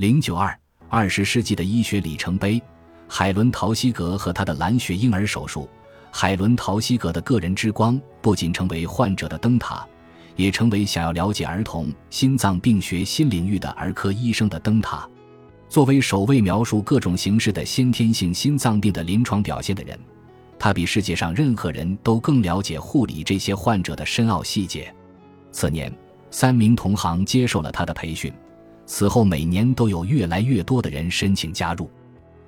零九二二十世纪的医学里程碑，海伦·陶希格和他的蓝血婴儿手术。海伦·陶希格的个人之光不仅成为患者的灯塔，也成为想要了解儿童心脏病学新领域的儿科医生的灯塔。作为首位描述各种形式的先天性心脏病的临床表现的人，他比世界上任何人都更了解护理这些患者的深奥细节。次年，三名同行接受了他的培训。此后，每年都有越来越多的人申请加入，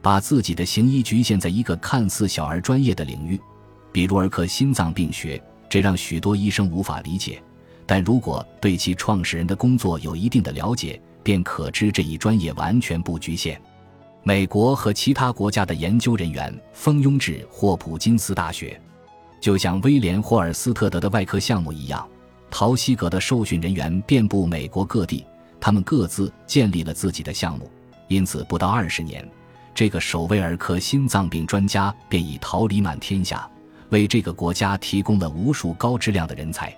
把自己的行医局限在一个看似小而专业的领域。比如儿科心脏病学，这让许多医生无法理解。但如果对其创始人的工作有一定的了解，便可知这一专业完全不局限。美国和其他国家的研究人员蜂拥至霍普金斯大学，就像威廉·霍尔斯特德的外科项目一样，陶希格的受训人员遍布美国各地，他们各自建立了自己的项目。因此，不到二十年，这个首位儿科心脏病专家便已桃李满天下。为这个国家提供了无数高质量的人才，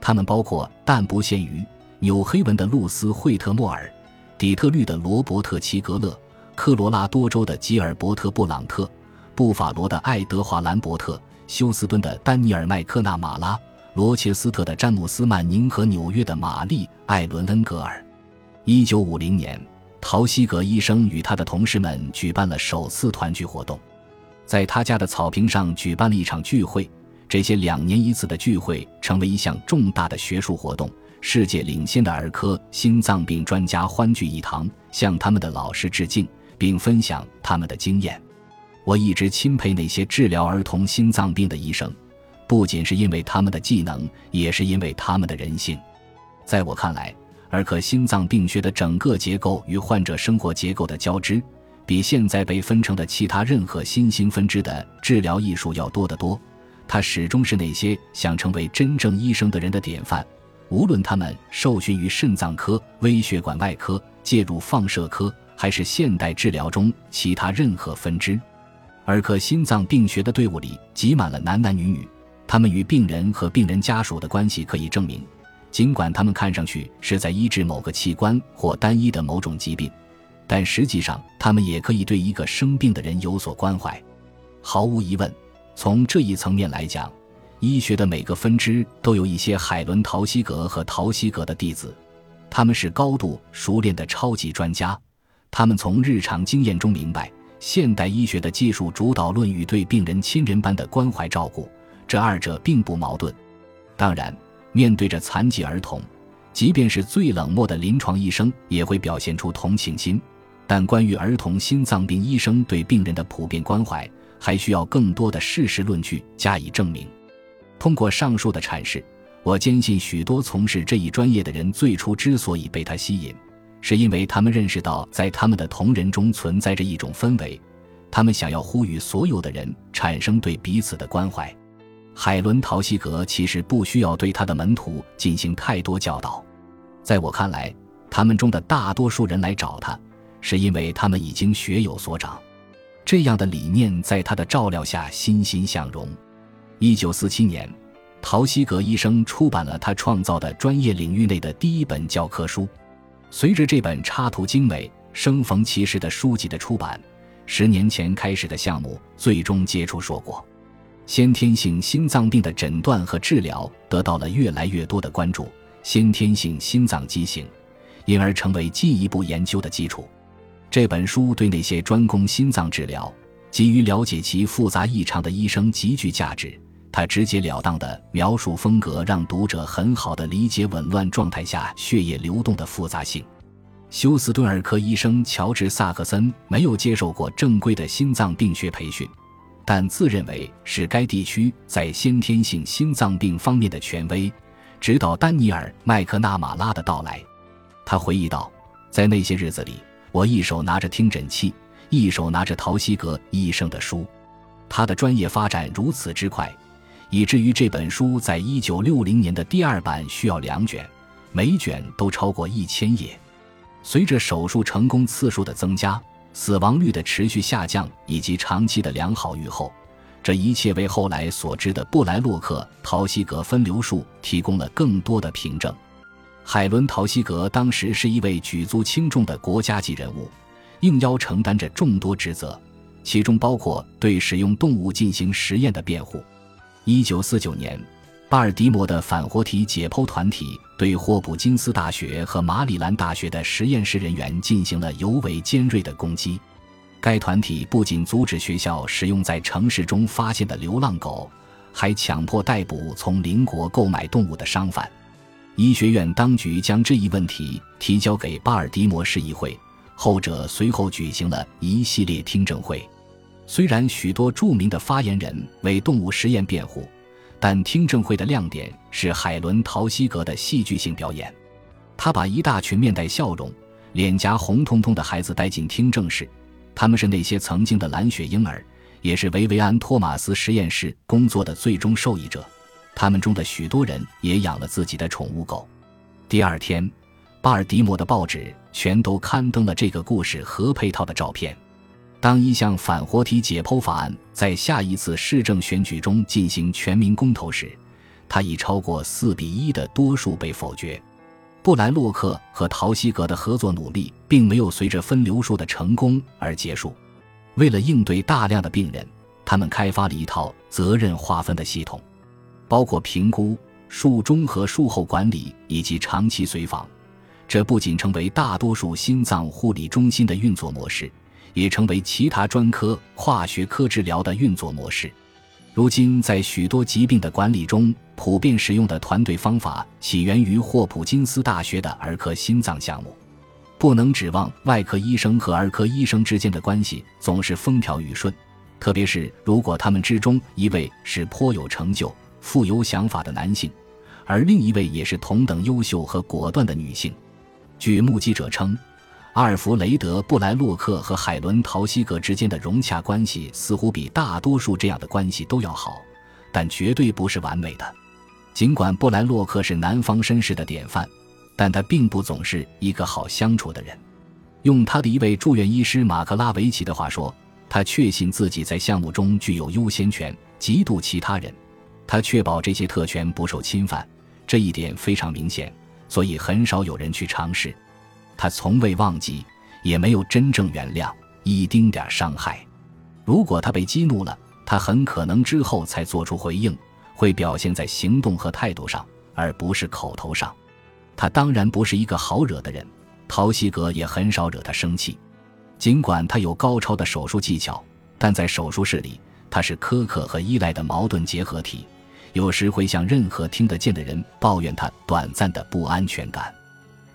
他们包括但不限于纽黑文的露丝·惠特莫尔、底特律的罗伯特·齐格勒、科罗拉多州的吉尔伯特·布朗特、布法罗的爱德华·兰伯特、休斯敦的丹尼尔·麦克纳马拉、罗切斯特的詹姆斯·曼宁和纽约的玛丽·艾伦恩格尔。一九五零年，陶希格医生与他的同事们举办了首次团聚活动。在他家的草坪上举办了一场聚会，这些两年一次的聚会成为一项重大的学术活动。世界领先的儿科心脏病专家欢聚一堂，向他们的老师致敬，并分享他们的经验。我一直钦佩那些治疗儿童心脏病的医生，不仅是因为他们的技能，也是因为他们的人性。在我看来，儿科心脏病学的整个结构与患者生活结构的交织。比现在被分成的其他任何新兴分支的治疗艺术要多得多。它始终是那些想成为真正医生的人的典范，无论他们受训于肾脏科、微血管外科、介入放射科，还是现代治疗中其他任何分支。儿科心脏病学的队伍里挤满了男男女女，他们与病人和病人家属的关系可以证明，尽管他们看上去是在医治某个器官或单一的某种疾病。但实际上，他们也可以对一个生病的人有所关怀。毫无疑问，从这一层面来讲，医学的每个分支都有一些海伦·陶希格和陶希格的弟子，他们是高度熟练的超级专家。他们从日常经验中明白，现代医学的技术主导论与对病人亲人般的关怀照顾，这二者并不矛盾。当然，面对着残疾儿童，即便是最冷漠的临床医生也会表现出同情心。但关于儿童心脏病医生对病人的普遍关怀，还需要更多的事实论据加以证明。通过上述的阐释，我坚信许多从事这一专业的人最初之所以被他吸引，是因为他们认识到在他们的同仁中存在着一种氛围，他们想要呼吁所有的人产生对彼此的关怀。海伦·陶希格其实不需要对他的门徒进行太多教导，在我看来，他们中的大多数人来找他。是因为他们已经学有所长，这样的理念在他的照料下欣欣向荣。一九四七年，陶希格医生出版了他创造的专业领域内的第一本教科书。随着这本插图精美、生逢其时的书籍的出版，十年前开始的项目最终结出硕果。先天性心脏病的诊断和治疗得到了越来越多的关注，先天性心脏畸形因而成为进一步研究的基础。这本书对那些专攻心脏治疗、急于了解其复杂异常的医生极具价值。他直截了当的描述风格，让读者很好的理解紊乱状态下血液流动的复杂性。休斯顿儿科医生乔治·萨克森没有接受过正规的心脏病学培训，但自认为是该地区在先天性心脏病方面的权威。直到丹尼尔·麦克纳马拉的到来，他回忆道，在那些日子里。我一手拿着听诊器，一手拿着陶希格医生的书。他的专业发展如此之快，以至于这本书在一九六零年的第二版需要两卷，每卷都超过一千页。随着手术成功次数的增加，死亡率的持续下降以及长期的良好预后，这一切为后来所知的布莱洛克陶希格分流术提供了更多的凭证。海伦·陶希格当时是一位举足轻重的国家级人物，应邀承担着众多职责，其中包括对使用动物进行实验的辩护。一九四九年，巴尔的摩的反活体解剖团体对霍普金斯大学和马里兰大学的实验室人员进行了尤为尖锐的攻击。该团体不仅阻止学校使用在城市中发现的流浪狗，还强迫逮捕从邻国购买动物的商贩。医学院当局将这一问题提交给巴尔的摩市议会，后者随后举行了一系列听证会。虽然许多著名的发言人为动物实验辩护，但听证会的亮点是海伦·陶希格的戏剧性表演。他把一大群面带笑容、脸颊红彤彤的孩子带进听证室，他们是那些曾经的蓝血婴儿，也是维维安·托马斯实验室工作的最终受益者。他们中的许多人也养了自己的宠物狗。第二天，巴尔的摩的报纸全都刊登了这个故事和配套的照片。当一项反活体解剖法案在下一次市政选举中进行全民公投时，它以超过四比一的多数被否决。布莱洛克和陶希格的合作努力并没有随着分流术的成功而结束。为了应对大量的病人，他们开发了一套责任划分的系统。包括评估、术中和术后管理以及长期随访，这不仅成为大多数心脏护理中心的运作模式，也成为其他专科跨学科治疗的运作模式。如今，在许多疾病的管理中，普遍使用的团队方法起源于霍普金斯大学的儿科心脏项目。不能指望外科医生和儿科医生之间的关系总是风调雨顺，特别是如果他们之中一位是颇有成就。富有想法的男性，而另一位也是同等优秀和果断的女性。据目击者称，阿尔弗雷德·布莱洛克和海伦·陶希格之间的融洽关系似乎比大多数这样的关系都要好，但绝对不是完美的。尽管布莱洛克是南方绅士的典范，但他并不总是一个好相处的人。用他的一位住院医师马克拉维奇的话说，他确信自己在项目中具有优先权，嫉妒其他人。他确保这些特权不受侵犯，这一点非常明显，所以很少有人去尝试。他从未忘记，也没有真正原谅一丁点伤害。如果他被激怒了，他很可能之后才做出回应，会表现在行动和态度上，而不是口头上。他当然不是一个好惹的人，陶希格也很少惹他生气。尽管他有高超的手术技巧，但在手术室里，他是苛刻和依赖的矛盾结合体。有时会向任何听得见的人抱怨他短暂的不安全感。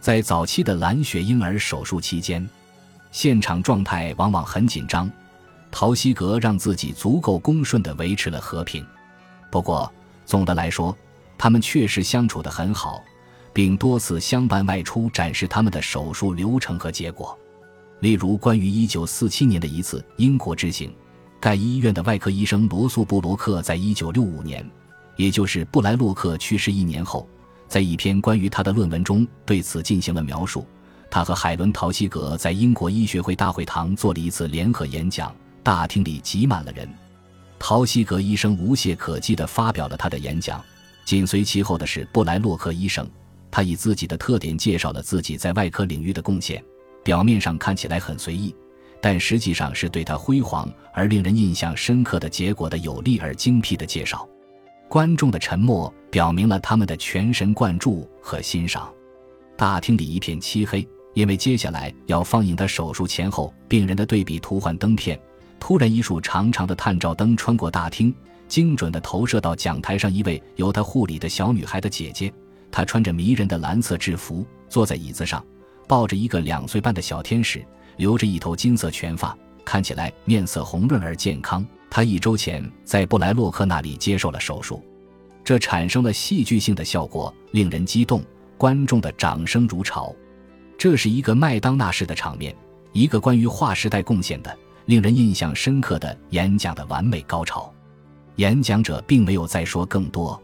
在早期的蓝血婴儿手术期间，现场状态往往很紧张。陶希格让自己足够恭顺地维持了和平。不过，总的来说，他们确实相处得很好，并多次相伴外出展示他们的手术流程和结果。例如，关于1947年的一次英国之行，该医院的外科医生罗素·布罗克在1965年。也就是布莱洛克去世一年后，在一篇关于他的论文中对此进行了描述。他和海伦·陶希格在英国医学会大会堂做了一次联合演讲，大厅里挤满了人。陶希格医生无懈可击地发表了他的演讲，紧随其后的是布莱洛克医生。他以自己的特点介绍了自己在外科领域的贡献，表面上看起来很随意，但实际上是对他辉煌而令人印象深刻的结果的有力而精辟的介绍。观众的沉默表明了他们的全神贯注和欣赏。大厅里一片漆黑，因为接下来要放映的手术前后病人的对比图幻灯片。突然，一束长长的探照灯穿过大厅，精准地投射到讲台上一位由他护理的小女孩的姐姐。她穿着迷人的蓝色制服，坐在椅子上，抱着一个两岁半的小天使，留着一头金色全发，看起来面色红润而健康。他一周前在布莱洛克那里接受了手术，这产生了戏剧性的效果，令人激动，观众的掌声如潮。这是一个麦当娜式的场面，一个关于划时代贡献的、令人印象深刻的演讲的完美高潮。演讲者并没有再说更多，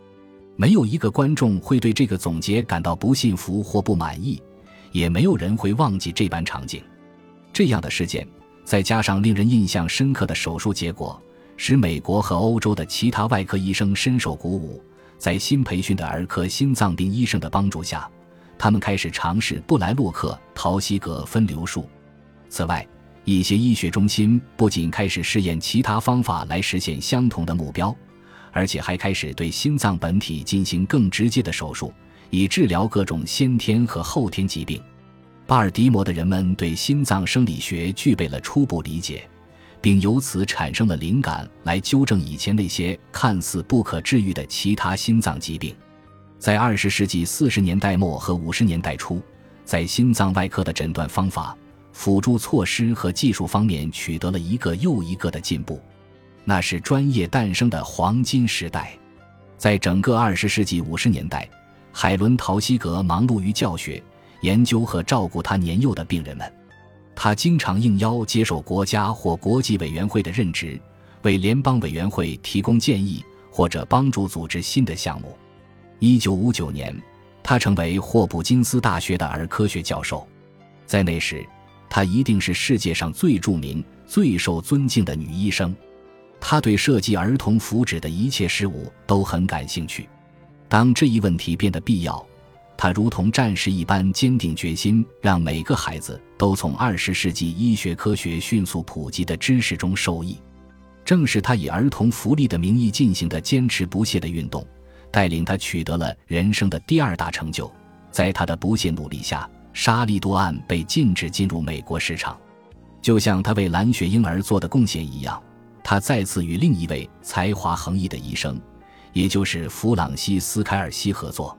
没有一个观众会对这个总结感到不信服或不满意，也没有人会忘记这般场景。这样的事件，再加上令人印象深刻的手术结果。使美国和欧洲的其他外科医生深受鼓舞，在新培训的儿科心脏病医生的帮助下，他们开始尝试布莱洛克陶希格分流术。此外，一些医学中心不仅开始试验其他方法来实现相同的目标，而且还开始对心脏本体进行更直接的手术，以治疗各种先天和后天疾病。巴尔的摩的人们对心脏生理学具备了初步理解，并由此产生了灵感，来纠正以前那些看似不可治愈的其他心脏疾病。在二十世纪四十年代末和五十年代初，在心脏外科的诊断方法。辅助措施和技术方面取得了一个又一个的进步，那是专业诞生的黄金时代。在整个二十世纪五十年代，海伦·陶希格忙碌于教学、研究和照顾他年幼的病人们。他经常应邀接受国家或国际委员会的任职，为联邦委员会提供建议或者帮助组织新的项目。一九五九年，他成为霍普金斯大学的儿科学教授。在那时，她一定是世界上最著名、最受尊敬的女医生。她对涉及儿童福祉的一切事物都很感兴趣。当这一问题变得必要，她如同战士一般坚定决心，让每个孩子都从二十世纪医学科学迅速普及的知识中受益。正是他以儿童福利的名义进行的坚持不懈的运动，带领他取得了人生的第二大成就。在他的不懈努力下。沙利多案被禁止进入美国市场，就像他为蓝血婴儿做的贡献一样。他再次与另一位才华横溢的医生，也就是弗朗西斯·凯尔西合作。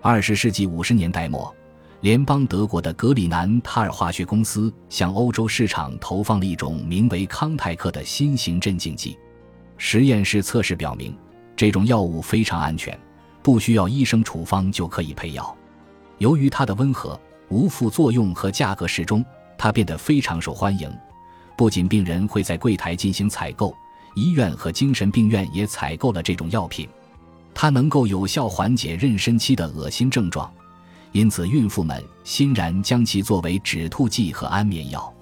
二十世纪五十年代末，联邦德国的格里南塔尔化学公司向欧洲市场投放了一种名为康泰克的新型镇静剂。实验室测试表明，这种药物非常安全，不需要医生处方就可以配药。由于它的温和。无副作用和价格适中，它变得非常受欢迎。不仅病人会在柜台进行采购，医院和精神病院也采购了这种药品。它能够有效缓解妊娠期的恶心症状，因此孕妇们欣然将其作为止吐剂和安眠药。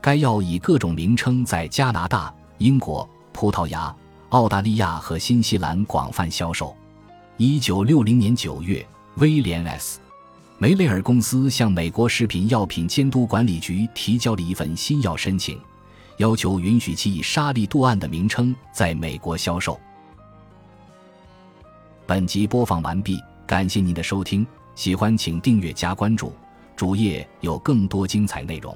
该药以各种名称在加拿大、英国、葡萄牙、澳大利亚和新西兰广泛销售。一九六零年九月，威廉 ·S。梅雷尔公司向美国食品药品监督管理局提交了一份新药申请，要求允许其以沙利度胺的名称在美国销售。本集播放完毕，感谢您的收听，喜欢请订阅加关注，主页有更多精彩内容。